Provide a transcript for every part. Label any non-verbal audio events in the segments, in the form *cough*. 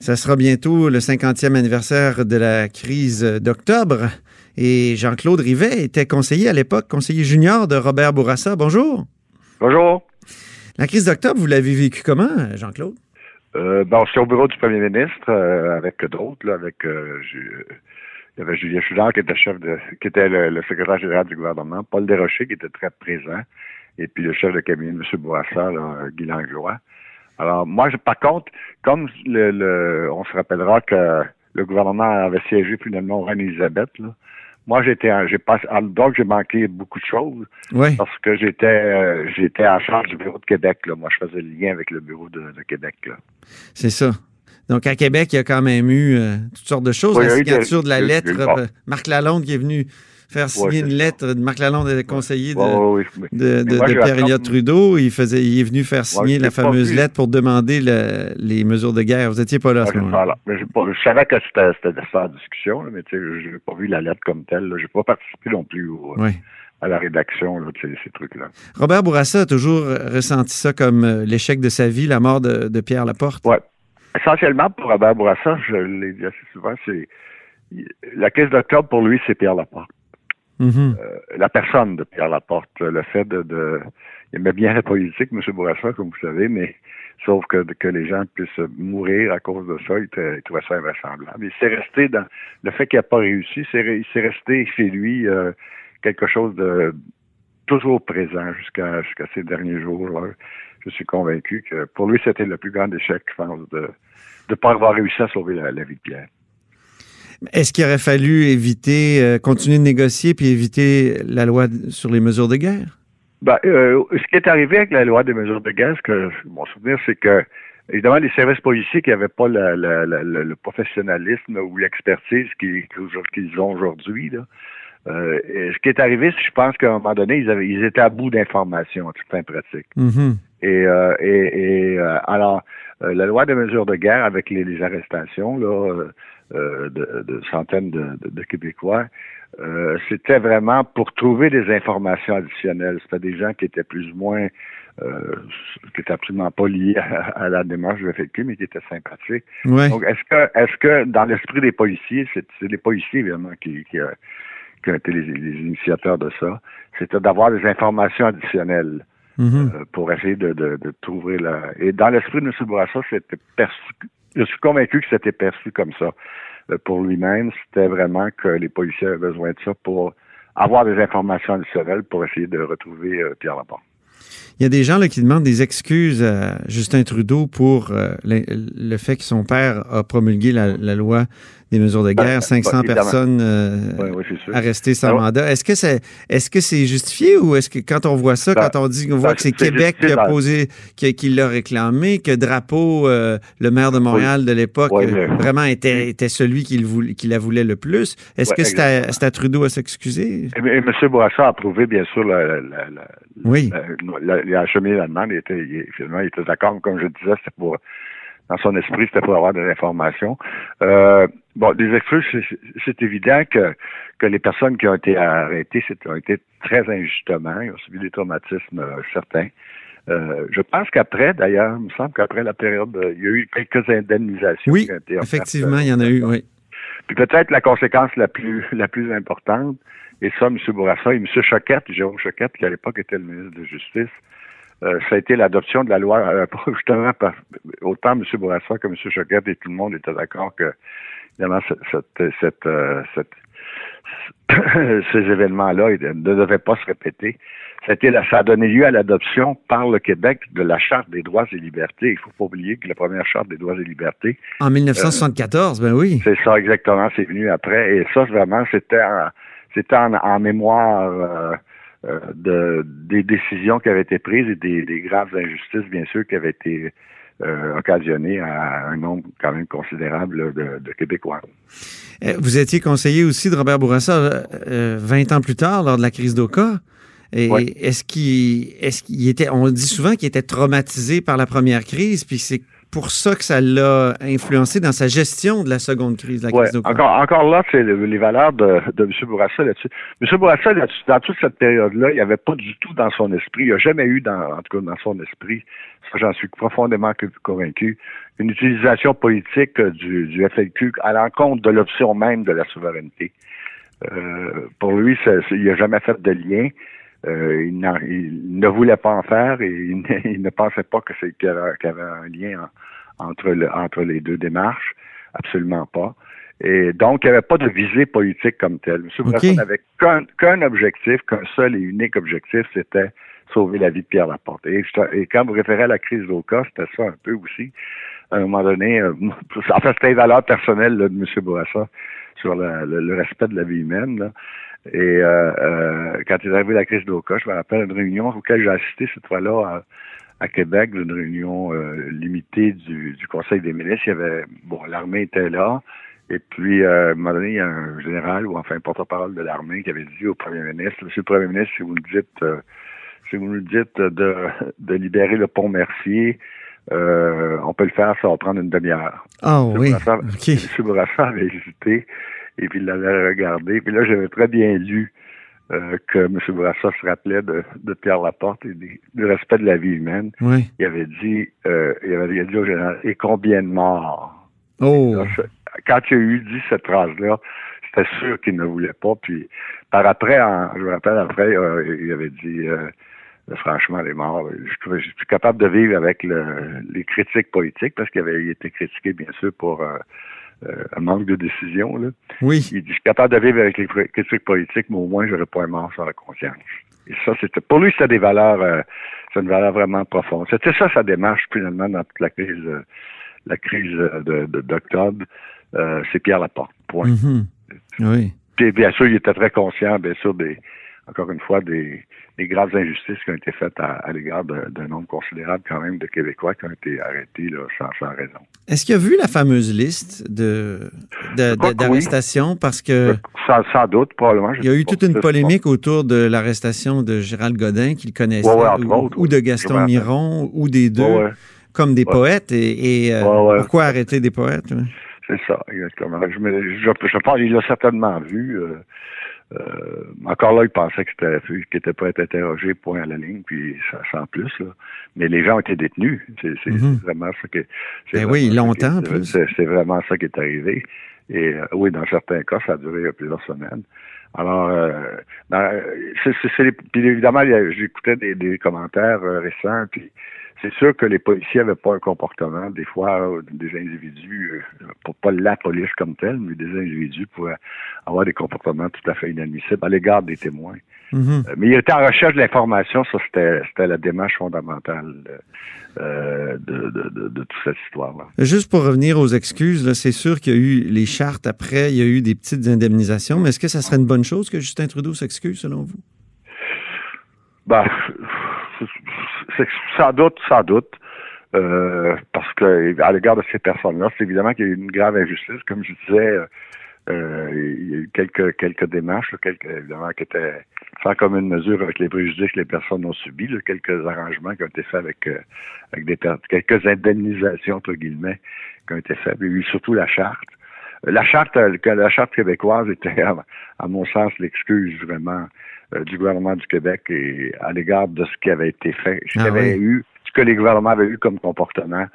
Ça sera bientôt le 50e anniversaire de la crise d'octobre. Et Jean-Claude Rivet était conseiller à l'époque, conseiller junior de Robert Bourassa. Bonjour. Bonjour. La crise d'octobre, vous l'avez vécue comment, Jean-Claude? Euh, ben, au bureau du premier ministre euh, avec d'autres, avec euh, il y avait Julien qui était chef de qui était le, secrétaire général du gouvernement, Paul Desrochers qui était très présent, et puis le chef de cabinet, M. Bourassa, là, Guy Langlois. Alors, moi, je, par contre, comme le, on se rappellera que le gouvernement avait siégé finalement Reine-Élisabeth, moi, j'étais, j'ai pas, donc j'ai manqué beaucoup de choses. Parce que j'étais, euh, j'étais en charge du bureau de Québec. Là. Moi, je faisais le lien avec le bureau de, Québec. C'est ça. Donc, à Québec, il y a quand même eu euh, toutes sortes de choses. la signature de la lettre, euh, Marc Lalonde qui est venu faire signer une lettre de Marc Lalonde, le conseiller de, Pierre Elliott Trudeau. Il, faisait, il est venu faire signer la fameuse lettre pour demander les mesures de guerre. Vous n'étiez pas là à ce moment-là. Je savais que c'était en discussion, mais je n'ai pas vu la lettre comme telle. Je n'ai pas participé non plus à la rédaction de ces, trucs-là. Robert Bourassa a toujours ressenti ça comme euh, l'échec de sa vie, la mort de, Pierre Laporte. Oui. Essentiellement, pour Robert Bourassa, je l'ai dit assez souvent, c'est la caisse d'octobre, pour lui, c'est Pierre Laporte. Mm-hmm. Euh, la personne de Pierre Laporte, le fait de, de, il aimait bien la politique, M. Bourassa, comme vous savez, mais sauf que, que les gens puissent mourir à cause de ça, il, trouvait ça invraisemblable. Il s'est resté dans le fait qu'il n'a pas réussi, il s'est resté chez lui euh, quelque chose de toujours présent jusqu'à jusqu'à ces derniers jours. Je suis convaincu que pour lui, c'était le plus grand échec, je pense, de ne pas avoir réussi à sauver la vie de Pierre. Est-ce qu'il aurait fallu éviter, euh, continuer de négocier puis éviter la loi sur les mesures de guerre? Ben, euh, ce qui est arrivé avec la loi des mesures de guerre, ce que mon souvenir, c'est que évidemment les services policiers qui n'avaient pas le professionnalisme ou l'expertise qu'ils ont aujourd'hui, euh, ce qui est arrivé, c'est je pense qu'à un moment donné, ils, avaient, ils étaient à bout d'informations, tout fin pratique. Mm-hmm. Et, et, et alors, la loi des mesures de guerre avec les, les arrestations, là, euh, de, centaines de, Québécois. Euh, c'était vraiment pour trouver des informations additionnelles. C'était des gens qui étaient plus ou moins, euh, qui étaient absolument pas liés à, la démarche de FQ, mais qui étaient sympathiques. Donc, est-ce que, est-ce que dans l'esprit des policiers, c'est, les policiers évidemment qui, qui, qui ont été les, initiateurs de ça, c'était d'avoir des informations additionnelles. Mm-hmm. pour essayer de, de, trouver la. Et dans l'esprit de M. Bourassa, c'était perçu je suis convaincu que c'était perçu comme ça euh, pour lui-même. C'était vraiment que les policiers avaient besoin de ça pour avoir des informations additionnelles pour essayer de retrouver euh, Pierre Laporte. Il y a des gens là, qui demandent des excuses à Justin Trudeau pour euh, le, fait que son père a promulgué la, loi des mesures de guerre, 500 personnes euh, arrêtées sans mandat. Est-ce que c'est est-ce que c'est justifié ou est-ce que quand on voit ça, ben, quand on dit qu'on voit ben, que c'est Québec qui a posé, qui, l'a réclamé, que Drapeau, euh, le maire de Montréal de l'époque, vraiment était, était celui qui, voulait, qui la voulait le plus, est-ce que c'est à, Trudeau à s'excuser? Et, M. Bourassa a approuvé, bien sûr, la, oui. il a acheminé la demande, il était, finalement, il était d'accord, comme je disais, c'était pour dans son esprit, c'était pour avoir de l'information. Euh, bon, des excuses, c'est évident que, que les personnes qui ont été arrêtées ont été très injustement, ils ont subi des traumatismes euh, certains. Euh, je pense qu'après, d'ailleurs, il me semble qu'après la période, il y a eu quelques indemnisations. Oui, effectivement, il y en a eu, oui. Puis peut-être la conséquence la plus la plus importante, et ça, M. Bourassa et M. Choquette, Jérôme Choquette, qui à l'époque était le ministre de Justice, euh, ça a été l'adoption de la loi, euh, *laughs* justement, par, autant M. Bourassa que M. Choquette et tout le monde étaient d'accord que, évidemment, cette, cette, euh, *coughs* ces événements-là ne devaient pas se répéter. Ça a, été, ça a donné lieu à l'adoption par le Québec de la Charte des droits et libertés. Il faut pas oublier que la première Charte des droits et libertés... En 1974, ben oui. C'est ça, exactement. C'est venu après. Et ça, vraiment, c'était en, c'était en, mémoire euh, de, des décisions qui avaient été prises et des, graves injustices, bien sûr, qui avaient été occasionné à un nombre quand même considérable de, Québécois. Vous étiez conseiller aussi de Robert Bourassa 20 ans plus tard, lors de la crise d'Oka. Et est-ce qu'il est qu'il était, on dit souvent qu'il était traumatisé par la première crise, puis c'est pour ça que ça l'a influencé dans sa gestion de la seconde crise, la crise encore, encore là, c'est les valeurs de, de M. Bourassa là-dessus. M. Bourassa, là dans toute cette période-là, il n'y avait pas du tout dans son esprit, il n'y a jamais eu, dans, en tout cas dans son esprit, ça j'en suis profondément convaincu, une utilisation politique du, du FLQ à l'encontre de l'option même de la souveraineté. Euh, pour lui, il n'a jamais fait de lien. Euh, il, ne voulait pas en faire et il, ne, *laughs* pensait pas que c'est qu'il y, avait un lien entre, le, entre les deux démarches. Absolument pas. Et donc, il n'y avait pas de visée politique comme telle. M. Okay. n'avait qu'un objectif, qu'un seul et unique objectif, c'était sauver la vie de Pierre Laporte. Et, et quand vous référez à la crise d'Oka, c'était ça un peu aussi. À un moment donné, euh, *laughs* en fait, c'était les valeurs personnelles de M. Bourassa sur le, respect de la vie humaine. Là. Et euh, euh, quand est arrivé la crise d'Oka, je me rappelle une réunion auquel j'ai assisté cette fois-là à, Québec, une réunion euh, limitée du, Conseil des ministres. Il y avait bon, l'armée était là. Et puis, à un moment donné, il y a un général ou enfin un porte-parole de l'armée qui avait dit au premier ministre, Monsieur le Premier ministre, si vous nous dites si vous nous dites de, de libérer le pont Mercier, on peut le faire, ça va prendre une demi-heure. Ah oui. M. Bourassa avait hésité. Et puis il l'avait regardé. Puis là, j'avais très bien lu euh, que M. Bourassa se rappelait de, Pierre Laporte et du respect de la vie humaine. Il avait dit, euh, il avait dit au général, et combien de morts? Oh. quand il a eu dit cette phrase-là, c'était sûr qu'il ne voulait pas. Puis par après, je me rappelle après, euh, il avait dit franchement, les morts, je, suis capable de vivre avec les critiques politiques parce qu'il avait été critiqué, bien sûr, pour euh, un manque de décision. Là. Oui. Il dit, je suis capable de vivre avec les critiques politiques, mais au moins, j'aurais pas un mort sur la conscience. Et ça, c'était, pour lui, c'était des valeurs, euh, c'est une valeur vraiment profonde. C'était ça sa démarche, finalement, dans toute la crise, euh, la crise de, d'octobre. Euh, c'est Pierre Laporte. Point. Mm-hmm. Oui. Puis, bien sûr, il était très conscient, bien sûr, des, encore une fois, des, des graves injustices qui ont été faites à, l'égard d'un nombre considérable quand même de Québécois qui ont été arrêtés là, sans, raison. Est-ce qu'il a vu la fameuse liste de, d'arrestations? Parce que... Sans, doute, probablement. Il y a eu toute une polémique autour de l'arrestation de Gérald Godin, qu'il connaissait, ou, de Gaston Miron, ou des deux, comme des poètes. Et, euh, pourquoi arrêter des poètes? C'est ça, exactement. Je, je, pense qu'il l'a certainement vu. Euh, euh, encore là, il pensait que c'était qu'il n'était pas être interrogé, point à la ligne, puis ça sans plus. Là. Mais les gens ont été détenus. C'est mhm. vraiment ça que. Ben oui, longtemps. C'est vraiment ça qui est arrivé. Et euh, oui, dans certains cas, ça a duré plusieurs semaines. Alors, euh, c'est, puis évidemment, j'écoutais des, des commentaires euh, récents, puis c'est sûr que les policiers n'avaient pas un comportement, des fois, des individus, euh, pour pas la police comme telle, mais des individus pouvaient avoir des comportements tout à fait inadmissibles à l'égard des témoins. Mm-hmm. Euh, mais il était en recherche de l'information, ça c'était la démarche fondamentale euh, de, de, de, toute cette histoire-là. Juste pour revenir aux excuses, c'est sûr qu'il y a eu les chartes après, il y a eu des petites indemnisations, mais est-ce que ça serait une bonne chose que Justin Trudeau s'excuse selon vous? Ben, sans doute, sans doute. Euh, parce que à l'égard de ces personnes-là, c'est évidemment qu'il y a eu une grave injustice, comme je disais. Euh, il y a eu quelques quelques démarches, quelques évidemment qui étaient sans commune mesure avec les préjudices que les personnes ont subis, quelques arrangements qui ont été faits avec euh, avec des quelques indemnisations entre guillemets qui ont été faits. Il y a eu surtout la charte. La charte, la charte québécoise était, à mon sens, l'excuse vraiment euh, du gouvernement du Québec et à l'égard de ce qui avait été fait, ce, ah avait eu, ce que les gouvernements avaient eu comme comportement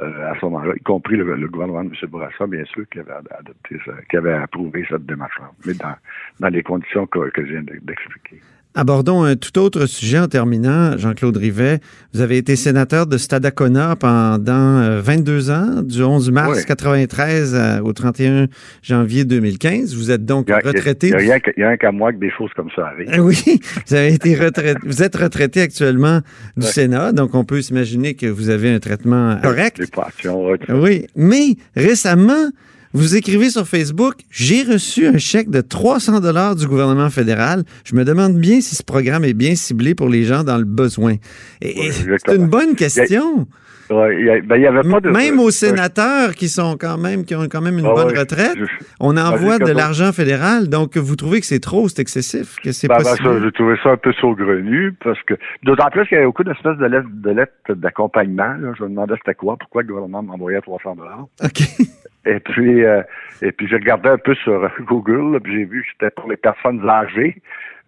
euh, à ce moment-là, y compris le, gouvernement de M. Bourassa, bien sûr, qui avait adopté ça, qui avait approuvé cette démarche-là, mais dans, dans les conditions que, que je viens d'expliquer. Abordons un tout autre sujet en terminant. Jean-Claude Rivet, vous avez été sénateur de Stadacona pendant 22 euh, ans, du 11 mars 1993 euh, au 31 janvier 2015. Vous êtes donc retraité. Il n'y a, rien qu'à moi que des choses comme ça arrivent. *laughs* Oui, vous avez été retraité. vous êtes retraité actuellement du Sénat, donc on peut s'imaginer que vous avez un traitement correct. Oui, mais récemment, vous écrivez sur Facebook, j'ai reçu un chèque de 300 dollars du gouvernement fédéral. Je me demande bien si ce programme est bien ciblé pour les gens dans le besoin. C'est une bonne question. Ouais, ben, y avait pas de... Même aux sénateurs qui sont quand même qui ont quand même une ah bonne retraite, on envoie de l'argent fédéral. Donc, vous trouvez que c'est trop, c'est excessif, que c'est ben, ben J'ai trouvé ça un peu saugrenu parce que d'autant plus qu'il y avait beaucoup d'espèces de lettres de lettres d'accompagnement. Je me demandais c'était quoi, pourquoi le gouvernement m'envoyait 300 dollars. OK. *laughs* Et puis, euh, et puis j'ai regardé un peu sur *laughs* Google, puis j'ai vu que c'était pour les personnes âgées,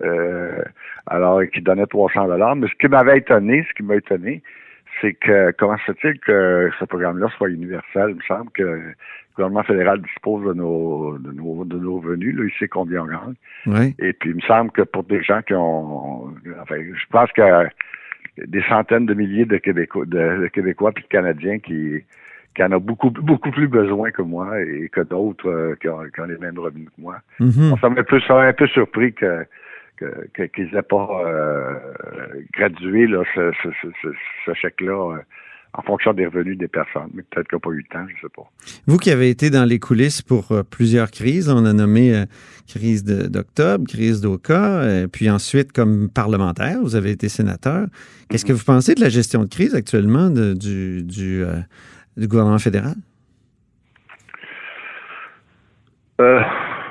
euh, alors qui donnaient 300 dollars. Mais ce qui m'avait étonné, ce qui m'a étonné, c'est que comment se fait-il que ce programme-là soit universel? Il me semble que le gouvernement fédéral dispose de nos de nos, de nos venus, là, il sait combien on gagne. Oui. Et puis il me semble que pour des gens qui ont enfin, je pense que des centaines de milliers de Québécois de, Québécois puis de Canadiens qui qui en a beaucoup beaucoup plus besoin que moi et que d'autres euh, qui, ont, les mêmes revenus que moi. Mm-hmm. ça m'a un peu, un peu surpris que qu'ils n'aient pas euh, gradué là, ce, ce, chèque-là euh, en fonction des revenus des personnes. Mais peut-être qu'il n'y a pas eu le temps, je ne sais pas. Vous qui avez été dans les coulisses pour euh, plusieurs crises, on a nommé crise d'octobre, crise d'Oka, puis ensuite comme parlementaire, vous avez été sénateur. Qu'est-ce que vous pensez de la gestion de crise actuellement du, du, du, gouvernement fédéral?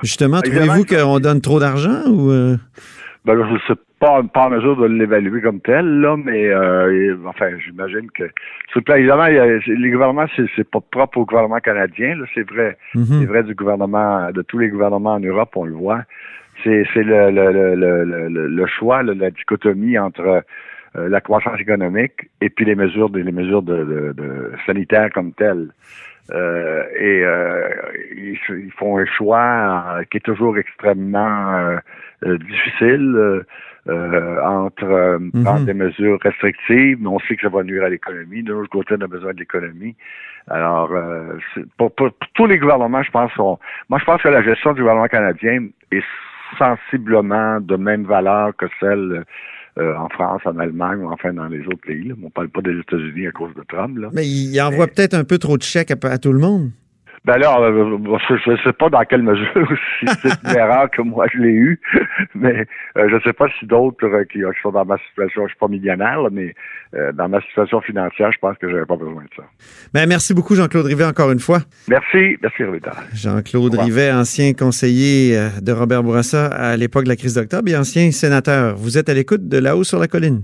Justement, trouvez-vous qu'on donne trop d'argent ou ben là, je ne suis pas, pas en mesure de l'évaluer comme tel, là, mais euh, enfin, j'imagine que évidemment, il y a, les gouvernements, c'est pas propre au gouvernement canadien, là, c'est vrai. Mhm. C'est vrai du gouvernement, de tous les gouvernements en Europe, on le voit. C'est le, le, le, le, choix, la dichotomie entre euh, la croissance économique et puis les mesures les mesures de, de, sanitaires comme telles. Euh, et euh, ils, font un choix qui est toujours extrêmement difficile entre prendre des mesures restrictives, mais on sait que ça va nuire à l'économie. De l'autre côté, on a besoin de l'économie. Alors, pour, pour, tous les gouvernements, je pense, moi, je pense que la gestion du gouvernement canadien est sensiblement de même valeur que celle euh, en France, en Allemagne ou enfin dans les autres pays. On ne parle pas des États-Unis à cause de Trump. Mais il envoie peut-être un peu trop de chèques à tout le monde. Ben là, euh, je ne sais pas dans quelle mesure, si c'est une erreur que moi je l'ai eu, mais euh, je ne sais pas si d'autres euh, qui, sont dans ma situation, je ne suis pas millionnaire, mais dans ma situation financière, je pense que je n'avais pas besoin de ça. Ben, merci beaucoup, Jean-Claude Rivet, encore une fois. Merci, merci Rivet. Jean-Claude Rivet, ancien conseiller de Robert Bourassa à l'époque de la crise d'octobre et ancien sénateur. Vous êtes à l'écoute de là-haut sur la colline.